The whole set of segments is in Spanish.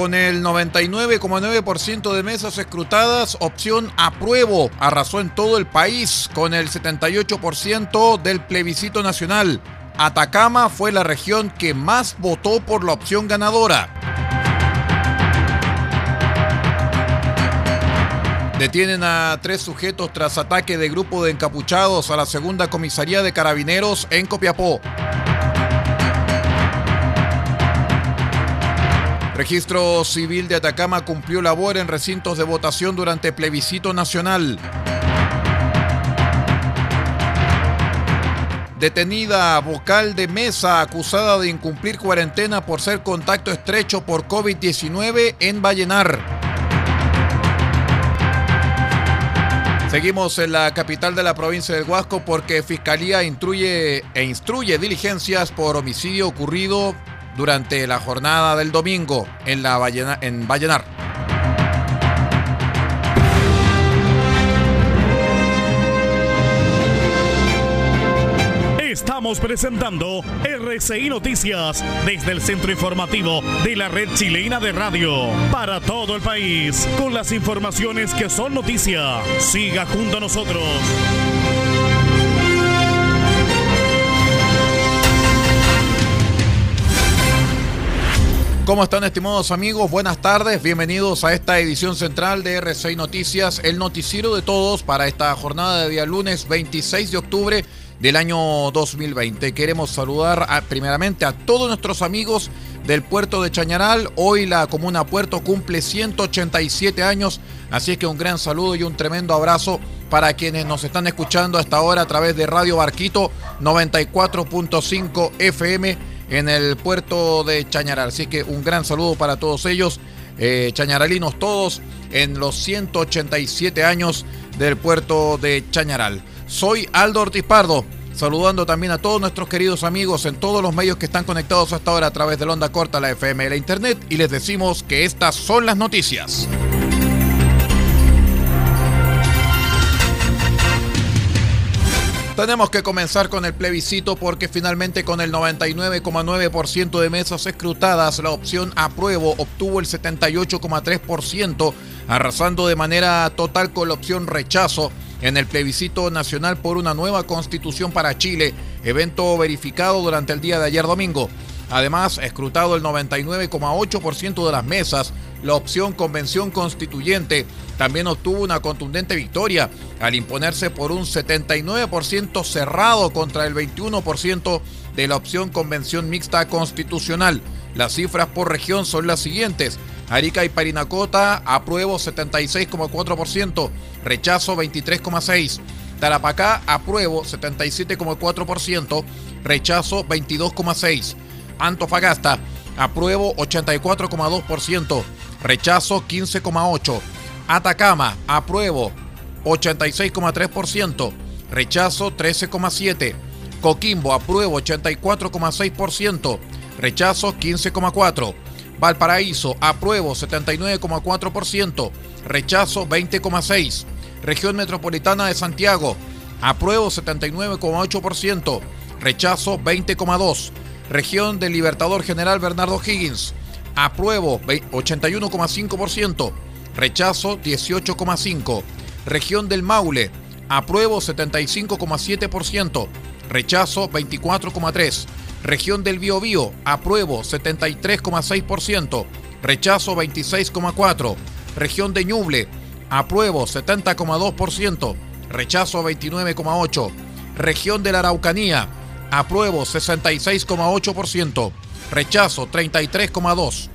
Con el 99,9% de mesas escrutadas, opción apruebo arrasó en todo el país con el 78% del plebiscito nacional. Atacama fue la región que más votó por la opción ganadora. Detienen a tres sujetos tras ataque de grupo de encapuchados a la segunda comisaría de carabineros en Copiapó. Registro Civil de Atacama cumplió labor en recintos de votación durante plebiscito nacional. Detenida vocal de mesa acusada de incumplir cuarentena por ser contacto estrecho por COVID-19 en Vallenar. Seguimos en la capital de la provincia del Huasco porque Fiscalía instruye e instruye diligencias por homicidio ocurrido durante la jornada del domingo en, la Vallena, en Vallenar. Estamos presentando RCI Noticias desde el centro informativo de la red chilena de radio para todo el país con las informaciones que son noticia. Siga junto a nosotros. ¿Cómo están estimados amigos? Buenas tardes, bienvenidos a esta edición central de R6 Noticias, el noticiero de todos para esta jornada de día lunes 26 de octubre del año 2020. Queremos saludar primeramente a todos nuestros amigos del puerto de Chañaral. Hoy la comuna Puerto cumple 187 años, así es que un gran saludo y un tremendo abrazo para quienes nos están escuchando hasta ahora a través de Radio Barquito 94.5 FM en el puerto de Chañaral. Así que un gran saludo para todos ellos, eh, chañaralinos todos, en los 187 años del puerto de Chañaral. Soy Aldo Ortiz Pardo, saludando también a todos nuestros queridos amigos en todos los medios que están conectados hasta ahora a través de la onda corta, la FM y la Internet, y les decimos que estas son las noticias. Tenemos que comenzar con el plebiscito porque finalmente con el 99,9% de mesas escrutadas la opción apruebo obtuvo el 78,3%, arrasando de manera total con la opción rechazo en el plebiscito nacional por una nueva constitución para Chile, evento verificado durante el día de ayer domingo. Además, escrutado el 99,8% de las mesas, la opción convención constituyente también obtuvo una contundente victoria al imponerse por un 79% cerrado contra el 21% de la opción convención mixta constitucional. Las cifras por región son las siguientes. Arica y Parinacota, apruebo 76,4%, rechazo 23,6%. Tarapacá, apruebo 77,4%, rechazo 22,6%. Antofagasta, apruebo 84,2%, rechazo 15,8%. Atacama, apruebo 86,3%, rechazo 13,7%. Coquimbo, apruebo 84,6%, rechazo 15,4%. Valparaíso, apruebo 79,4%, rechazo 20,6%. Región Metropolitana de Santiago, apruebo 79,8%, rechazo 20,2%. Región del Libertador General Bernardo Higgins, apruebo 81,5%, rechazo 18,5%. Región del Maule, apruebo 75,7%, rechazo 24,3%. Región del Biobío, apruebo 73,6%, rechazo 26,4%. Región de Ñuble, apruebo 70,2%, rechazo 29,8%. Región de la Araucanía, apruebo 66,8%, rechazo 33,2%.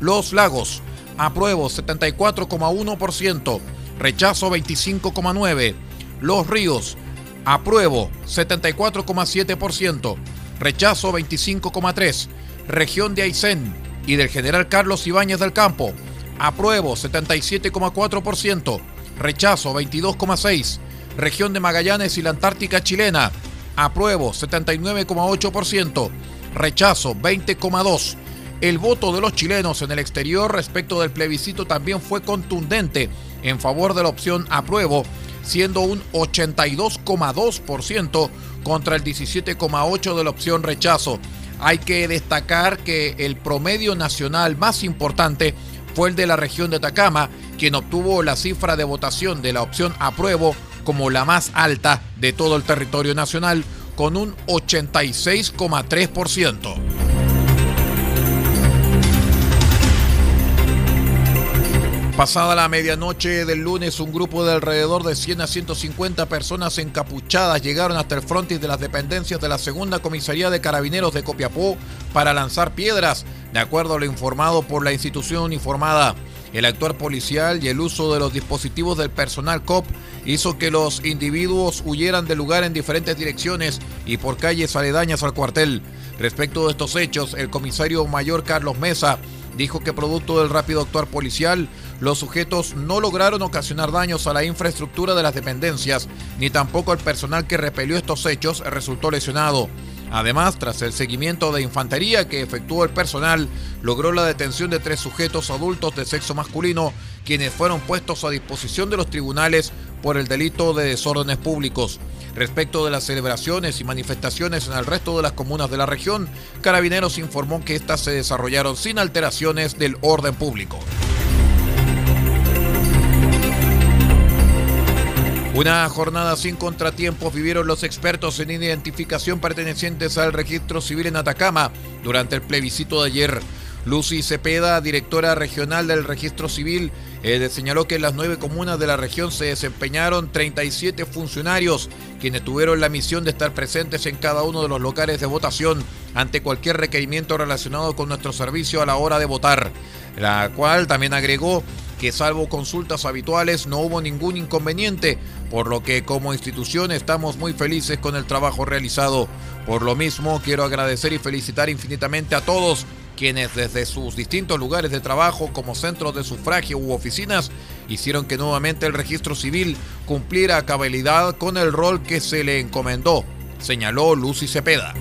Los Lagos, apruebo 74,1%, rechazo 25,9%. Los Ríos, apruebo 74,7%, rechazo 25,3%. Región de Aysén y del general Carlos Ibáñez del Campo, apruebo 77,4%, rechazo 22,6%. Región de Magallanes y la Antártica chilena, apruebo 79,8%, rechazo 20,2%. El voto de los chilenos en el exterior respecto del plebiscito también fue contundente en favor de la opción apruebo, siendo un 82,2% contra el 17,8% de la opción rechazo. Hay que destacar que el promedio nacional más importante fue el de la región de Atacama, quien obtuvo la cifra de votación de la opción apruebo como la más alta de todo el territorio nacional, con un 86,3%. Pasada la medianoche del lunes, un grupo de alrededor de 100 a 150 personas encapuchadas llegaron hasta el frontis de las dependencias de la segunda comisaría de carabineros de Copiapó para lanzar piedras, de acuerdo a lo informado por la institución uniformada. El actuar policial y el uso de los dispositivos del personal COP hizo que los individuos huyeran del lugar en diferentes direcciones y por calles aledañas al cuartel. Respecto de estos hechos, el comisario mayor Carlos Mesa dijo que producto del rápido actuar policial, los sujetos no lograron ocasionar daños a la infraestructura de las dependencias, ni tampoco el personal que repelió estos hechos resultó lesionado. Además, tras el seguimiento de infantería que efectuó el personal, logró la detención de tres sujetos adultos de sexo masculino, quienes fueron puestos a disposición de los tribunales por el delito de desórdenes públicos. Respecto de las celebraciones y manifestaciones en el resto de las comunas de la región, Carabineros informó que éstas se desarrollaron sin alteraciones del orden público. Una jornada sin contratiempos vivieron los expertos en identificación pertenecientes al registro civil en Atacama durante el plebiscito de ayer. Lucy Cepeda, directora regional del registro civil, eh, señaló que en las nueve comunas de la región se desempeñaron 37 funcionarios, quienes tuvieron la misión de estar presentes en cada uno de los locales de votación ante cualquier requerimiento relacionado con nuestro servicio a la hora de votar, la cual también agregó que salvo consultas habituales no hubo ningún inconveniente, por lo que como institución estamos muy felices con el trabajo realizado. Por lo mismo, quiero agradecer y felicitar infinitamente a todos quienes desde sus distintos lugares de trabajo como centros de sufragio u oficinas hicieron que nuevamente el registro civil cumpliera cabalidad con el rol que se le encomendó, señaló Lucy Cepeda.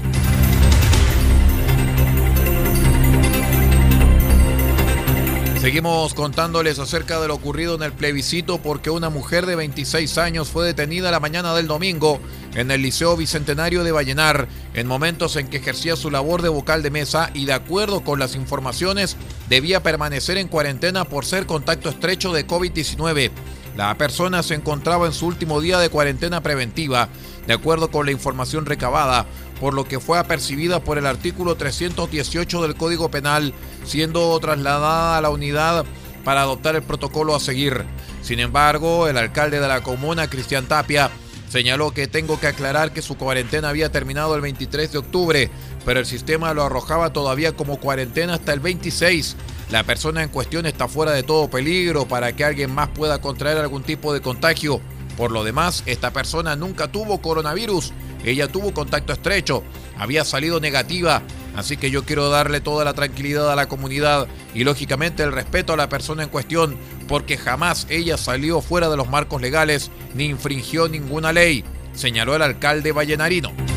Seguimos contándoles acerca de lo ocurrido en el plebiscito porque una mujer de 26 años fue detenida la mañana del domingo en el Liceo Bicentenario de Vallenar en momentos en que ejercía su labor de vocal de mesa y de acuerdo con las informaciones debía permanecer en cuarentena por ser contacto estrecho de COVID-19. La persona se encontraba en su último día de cuarentena preventiva, de acuerdo con la información recabada, por lo que fue apercibida por el artículo 318 del Código Penal, siendo trasladada a la unidad para adoptar el protocolo a seguir. Sin embargo, el alcalde de la comuna, Cristian Tapia, Señaló que tengo que aclarar que su cuarentena había terminado el 23 de octubre, pero el sistema lo arrojaba todavía como cuarentena hasta el 26. La persona en cuestión está fuera de todo peligro para que alguien más pueda contraer algún tipo de contagio. Por lo demás, esta persona nunca tuvo coronavirus. Ella tuvo contacto estrecho, había salido negativa, así que yo quiero darle toda la tranquilidad a la comunidad y lógicamente el respeto a la persona en cuestión, porque jamás ella salió fuera de los marcos legales ni infringió ninguna ley, señaló el alcalde vallenarino.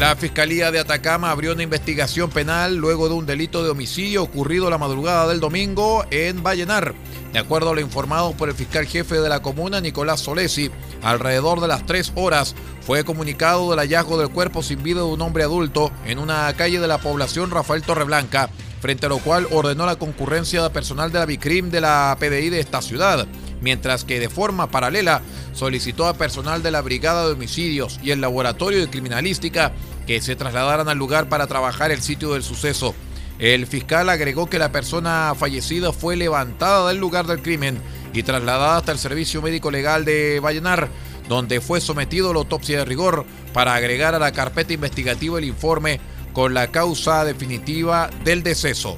La Fiscalía de Atacama abrió una investigación penal luego de un delito de homicidio ocurrido la madrugada del domingo en Vallenar. De acuerdo a lo informado por el fiscal jefe de la comuna, Nicolás Solesi, alrededor de las tres horas fue comunicado del hallazgo del cuerpo sin vida de un hombre adulto en una calle de la población Rafael Torreblanca, frente a lo cual ordenó la concurrencia de personal de la BICRIM de la PDI de esta ciudad mientras que de forma paralela solicitó a personal de la Brigada de Homicidios y el Laboratorio de Criminalística que se trasladaran al lugar para trabajar el sitio del suceso. El fiscal agregó que la persona fallecida fue levantada del lugar del crimen y trasladada hasta el Servicio Médico Legal de Vallenar, donde fue sometido a la autopsia de rigor para agregar a la carpeta investigativa el informe con la causa definitiva del deceso.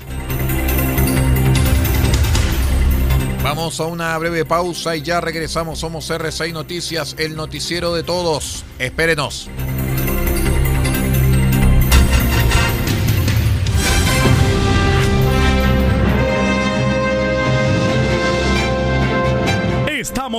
Vamos a una breve pausa y ya regresamos. Somos R6 Noticias, el noticiero de todos. Espérenos.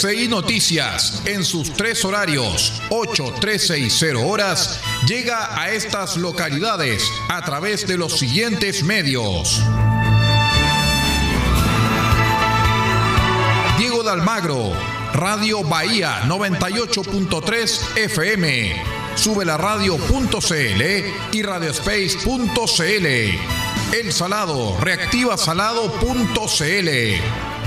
RCI Noticias, en sus tres horarios, 8, 13 y 0 horas, llega a estas localidades a través de los siguientes medios. Diego de Almagro, Radio Bahía 98.3 FM, sube la radio.cl y radiospace.cl. El Salado, reactivasalado.cl.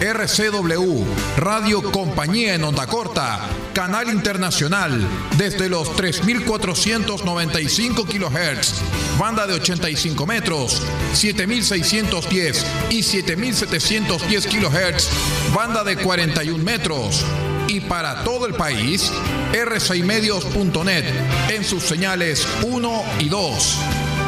RCW, Radio Compañía en Onda Corta, Canal Internacional, desde los 3.495 kHz, banda de 85 metros, 7.610 y 7.710 kHz, banda de 41 metros. Y para todo el país, r6medios.net en sus señales 1 y 2.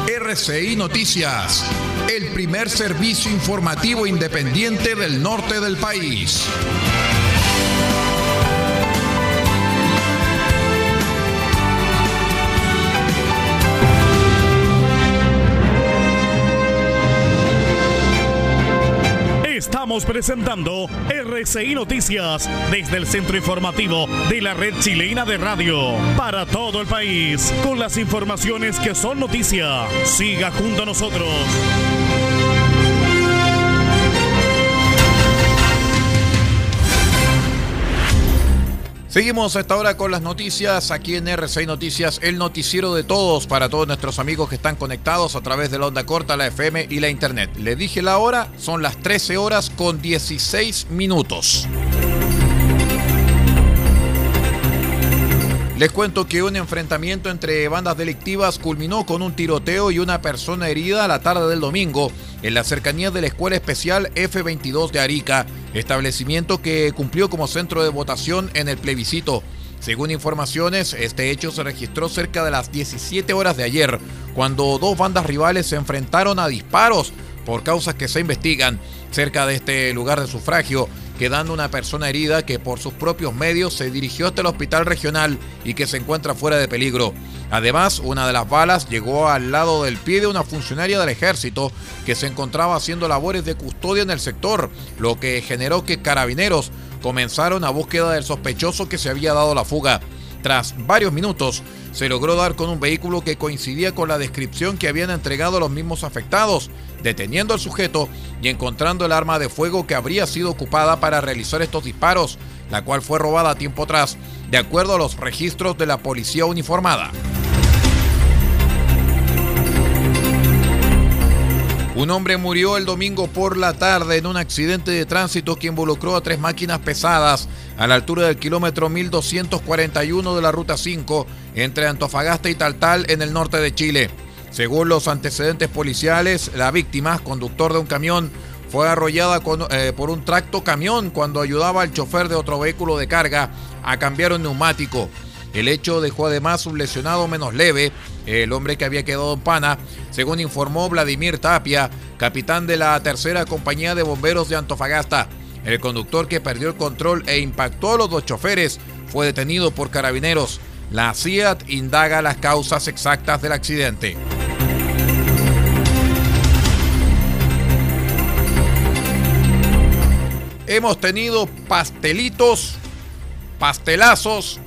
RCI Noticias, el primer servicio informativo independiente del norte del país. Estamos presentando RCI Noticias desde el centro informativo de la red chilena de radio para todo el país con las informaciones que son noticia. Siga junto a nosotros. Seguimos a esta hora con las noticias aquí en R6 Noticias, el noticiero de todos para todos nuestros amigos que están conectados a través de la onda corta, la FM y la internet. Le dije la hora, son las 13 horas con 16 minutos. Les cuento que un enfrentamiento entre bandas delictivas culminó con un tiroteo y una persona herida a la tarde del domingo en la cercanía de la Escuela Especial F-22 de Arica, establecimiento que cumplió como centro de votación en el plebiscito. Según informaciones, este hecho se registró cerca de las 17 horas de ayer, cuando dos bandas rivales se enfrentaron a disparos por causas que se investigan cerca de este lugar de sufragio, quedando una persona herida que por sus propios medios se dirigió hasta el hospital regional y que se encuentra fuera de peligro. Además, una de las balas llegó al lado del pie de una funcionaria del ejército que se encontraba haciendo labores de custodia en el sector, lo que generó que carabineros comenzaron a búsqueda del sospechoso que se había dado la fuga. Tras varios minutos, se logró dar con un vehículo que coincidía con la descripción que habían entregado los mismos afectados, deteniendo al sujeto y encontrando el arma de fuego que habría sido ocupada para realizar estos disparos, la cual fue robada tiempo atrás, de acuerdo a los registros de la policía uniformada. Un hombre murió el domingo por la tarde en un accidente de tránsito que involucró a tres máquinas pesadas a la altura del kilómetro 1241 de la Ruta 5 entre Antofagasta y Taltal en el norte de Chile. Según los antecedentes policiales, la víctima, conductor de un camión, fue arrollada eh, por un tracto camión cuando ayudaba al chofer de otro vehículo de carga a cambiar un neumático. El hecho dejó además un lesionado menos leve, el hombre que había quedado en pana, según informó Vladimir Tapia, capitán de la tercera compañía de bomberos de Antofagasta. El conductor que perdió el control e impactó a los dos choferes fue detenido por carabineros. La CIAT indaga las causas exactas del accidente. Hemos tenido pastelitos, pastelazos,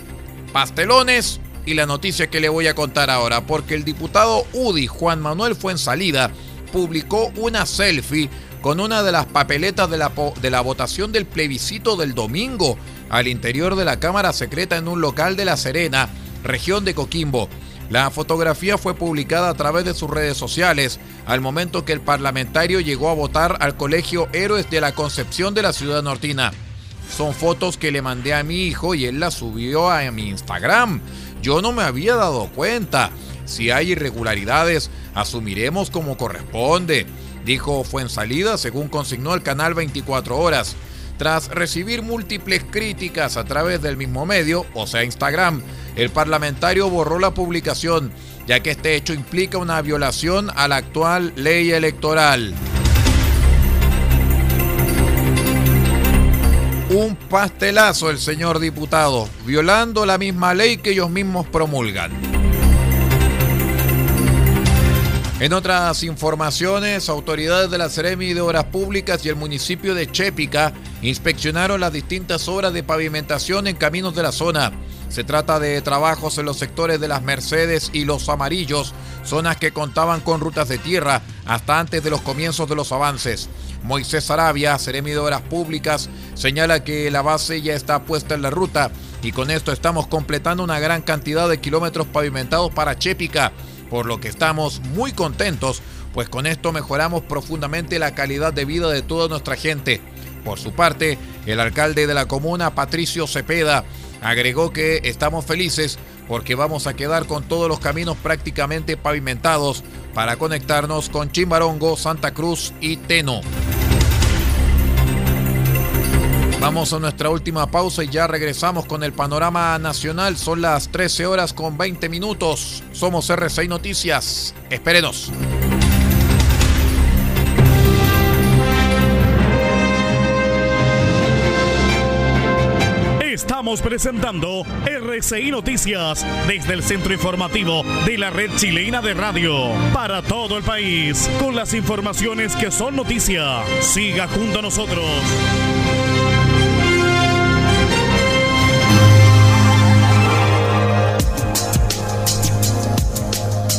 pastelones y la noticia que le voy a contar ahora, porque el diputado UDI Juan Manuel Fuensalida publicó una selfie con una de las papeletas de la, de la votación del plebiscito del domingo al interior de la Cámara Secreta en un local de La Serena, región de Coquimbo. La fotografía fue publicada a través de sus redes sociales al momento que el parlamentario llegó a votar al Colegio Héroes de la Concepción de la ciudad nortina. Son fotos que le mandé a mi hijo y él las subió a mi Instagram. Yo no me había dado cuenta. Si hay irregularidades, asumiremos como corresponde, dijo Fuensalida según consignó el canal 24 Horas. Tras recibir múltiples críticas a través del mismo medio, o sea Instagram, el parlamentario borró la publicación, ya que este hecho implica una violación a la actual ley electoral. Un pastelazo el señor diputado, violando la misma ley que ellos mismos promulgan. En otras informaciones, autoridades de la Ceremi de Obras Públicas y el municipio de Chépica inspeccionaron las distintas obras de pavimentación en caminos de la zona. Se trata de trabajos en los sectores de las Mercedes y los Amarillos, zonas que contaban con rutas de tierra hasta antes de los comienzos de los avances. Moisés Arabia, Ceremi de Obras Públicas, señala que la base ya está puesta en la ruta y con esto estamos completando una gran cantidad de kilómetros pavimentados para Chépica, por lo que estamos muy contentos, pues con esto mejoramos profundamente la calidad de vida de toda nuestra gente. Por su parte, el alcalde de la comuna, Patricio Cepeda, agregó que estamos felices porque vamos a quedar con todos los caminos prácticamente pavimentados para conectarnos con Chimbarongo, Santa Cruz y Teno. Vamos a nuestra última pausa y ya regresamos con el panorama nacional. Son las 13 horas con 20 minutos. Somos R6 Noticias. Espérenos. Estamos presentando RCI Noticias desde el centro informativo de la red chilena de radio para todo el país con las informaciones que son noticia. Siga junto a nosotros.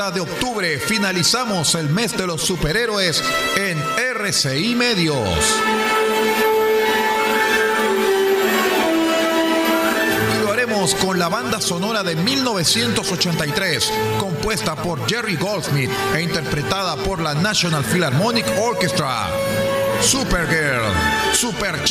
30 de octubre finalizamos el mes de los superhéroes en RCI Medios. Lo haremos con la banda sonora de 1983, compuesta por Jerry Goldsmith e interpretada por la National Philharmonic Orchestra. Supergirl, Super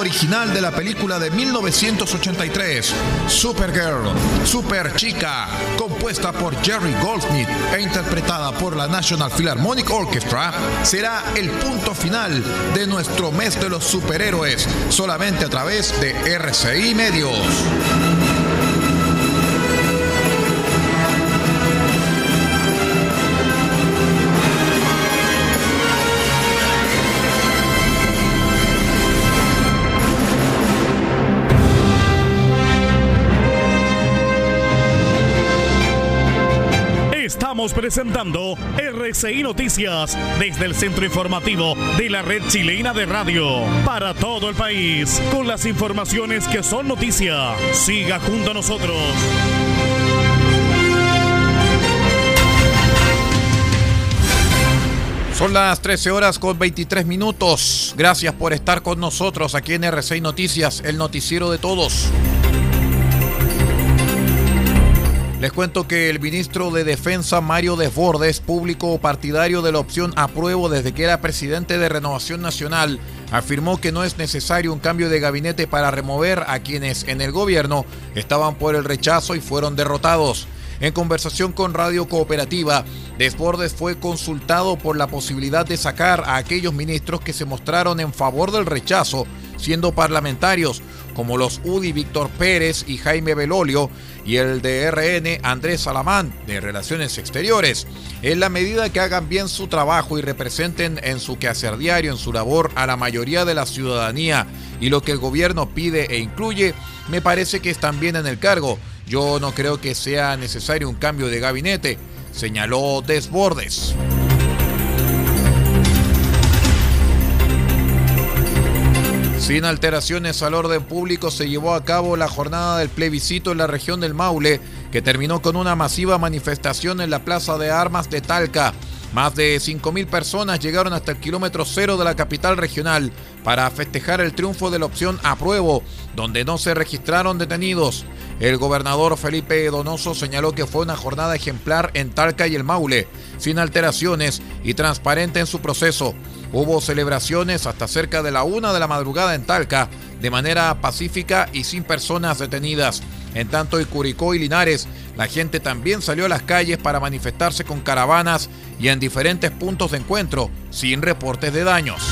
original de la película de 1983, Supergirl, Super Chica, compuesta por Jerry Goldsmith e interpretada por la National Philharmonic Orchestra, será el punto final de nuestro mes de los superhéroes, solamente a través de RCI Medios. Presentando RCI Noticias desde el centro informativo de la red chilena de radio para todo el país con las informaciones que son noticia. Siga junto a nosotros. Son las 13 horas con 23 minutos. Gracias por estar con nosotros aquí en RCI Noticias, el noticiero de todos. Les cuento que el ministro de Defensa Mario Desbordes, público partidario de la opción apruebo desde que era presidente de Renovación Nacional, afirmó que no es necesario un cambio de gabinete para remover a quienes en el gobierno estaban por el rechazo y fueron derrotados. En conversación con Radio Cooperativa, Desbordes fue consultado por la posibilidad de sacar a aquellos ministros que se mostraron en favor del rechazo, siendo parlamentarios, como los UDI Víctor Pérez y Jaime Belolio, y el de RN Andrés Salamán, de Relaciones Exteriores, en la medida que hagan bien su trabajo y representen en su quehacer diario, en su labor, a la mayoría de la ciudadanía y lo que el gobierno pide e incluye, me parece que están bien en el cargo. Yo no creo que sea necesario un cambio de gabinete, señaló Desbordes. Sin alteraciones al orden público se llevó a cabo la jornada del plebiscito en la región del Maule, que terminó con una masiva manifestación en la Plaza de Armas de Talca. Más de 5.000 personas llegaron hasta el kilómetro cero de la capital regional para festejar el triunfo de la opción apruebo, donde no se registraron detenidos. El gobernador Felipe Donoso señaló que fue una jornada ejemplar en Talca y el Maule, sin alteraciones y transparente en su proceso. Hubo celebraciones hasta cerca de la una de la madrugada en Talca, de manera pacífica y sin personas detenidas. En tanto, en Curicó y Linares, la gente también salió a las calles para manifestarse con caravanas y en diferentes puntos de encuentro, sin reportes de daños.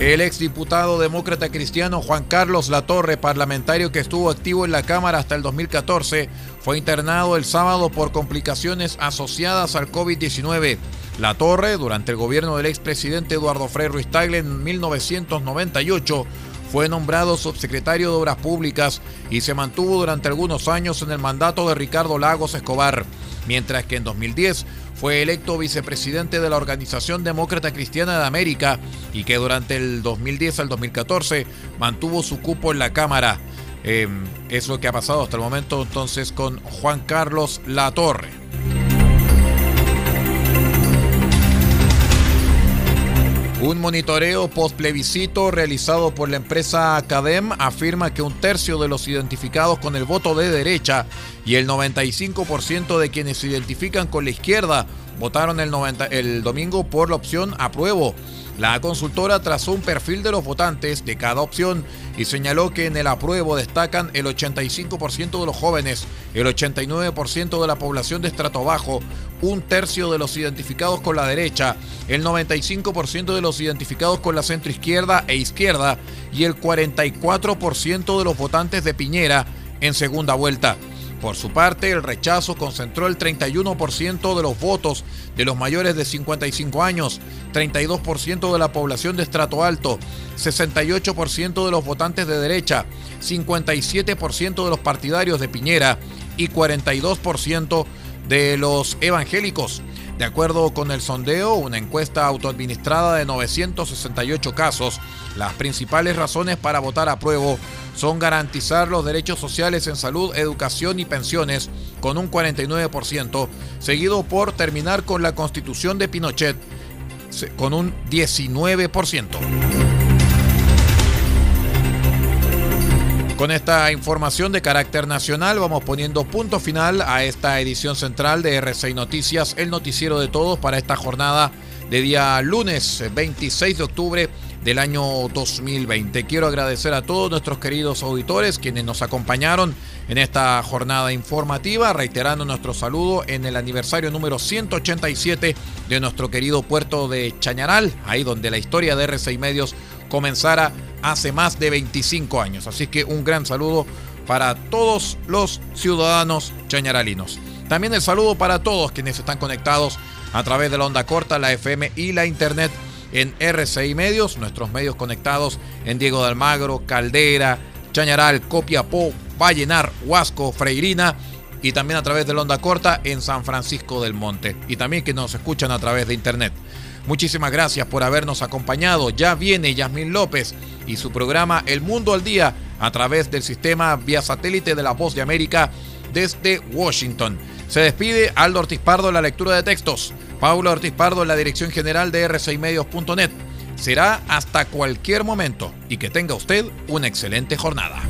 El exdiputado demócrata cristiano Juan Carlos Latorre, parlamentario que estuvo activo en la Cámara hasta el 2014, fue internado el sábado por complicaciones asociadas al COVID-19. Latorre, durante el gobierno del expresidente Eduardo Frei Ruiz Tagle en 1998, fue nombrado subsecretario de Obras Públicas y se mantuvo durante algunos años en el mandato de Ricardo Lagos Escobar, mientras que en 2010 fue electo vicepresidente de la Organización Demócrata Cristiana de América y que durante el 2010 al 2014 mantuvo su cupo en la Cámara. Eh, es lo que ha pasado hasta el momento entonces con Juan Carlos Latorre. Un monitoreo post-plebiscito realizado por la empresa Academ afirma que un tercio de los identificados con el voto de derecha y el 95% de quienes se identifican con la izquierda votaron el, el domingo por la opción apruebo la consultora trazó un perfil de los votantes de cada opción y señaló que en el apruebo destacan el 85% de los jóvenes, el 89% de la población de estrato bajo, un tercio de los identificados con la derecha, el 95% de los identificados con la centroizquierda e izquierda y el 44% de los votantes de Piñera en segunda vuelta. Por su parte, el rechazo concentró el 31% de los votos de los mayores de 55 años, 32% de la población de estrato alto, 68% de los votantes de derecha, 57% de los partidarios de Piñera y 42% de los evangélicos. De acuerdo con el sondeo, una encuesta autoadministrada de 968 casos, las principales razones para votar a prueba son garantizar los derechos sociales en salud, educación y pensiones con un 49%, seguido por terminar con la constitución de Pinochet con un 19%. Con esta información de carácter nacional vamos poniendo punto final a esta edición central de RCI Noticias, el noticiero de todos para esta jornada de día lunes 26 de octubre del año 2020. Quiero agradecer a todos nuestros queridos auditores quienes nos acompañaron en esta jornada informativa, reiterando nuestro saludo en el aniversario número 187 de nuestro querido puerto de Chañaral, ahí donde la historia de R6 Medios comenzara hace más de 25 años. Así que un gran saludo para todos los ciudadanos chañaralinos. También el saludo para todos quienes están conectados a través de la onda corta, la FM y la internet en RCI Medios, nuestros medios conectados en Diego de Almagro, Caldera, Chañaral, Copiapó, Vallenar, Huasco, Freirina y también a través de la onda corta en San Francisco del Monte y también que nos escuchan a través de internet. Muchísimas gracias por habernos acompañado. Ya viene Yasmín López y su programa El Mundo al Día a través del sistema vía satélite de la Voz de América desde Washington. Se despide Aldo Ortiz Pardo en la lectura de textos. Paula Ortiz Pardo en la dirección general de r6medios.net. Será hasta cualquier momento y que tenga usted una excelente jornada.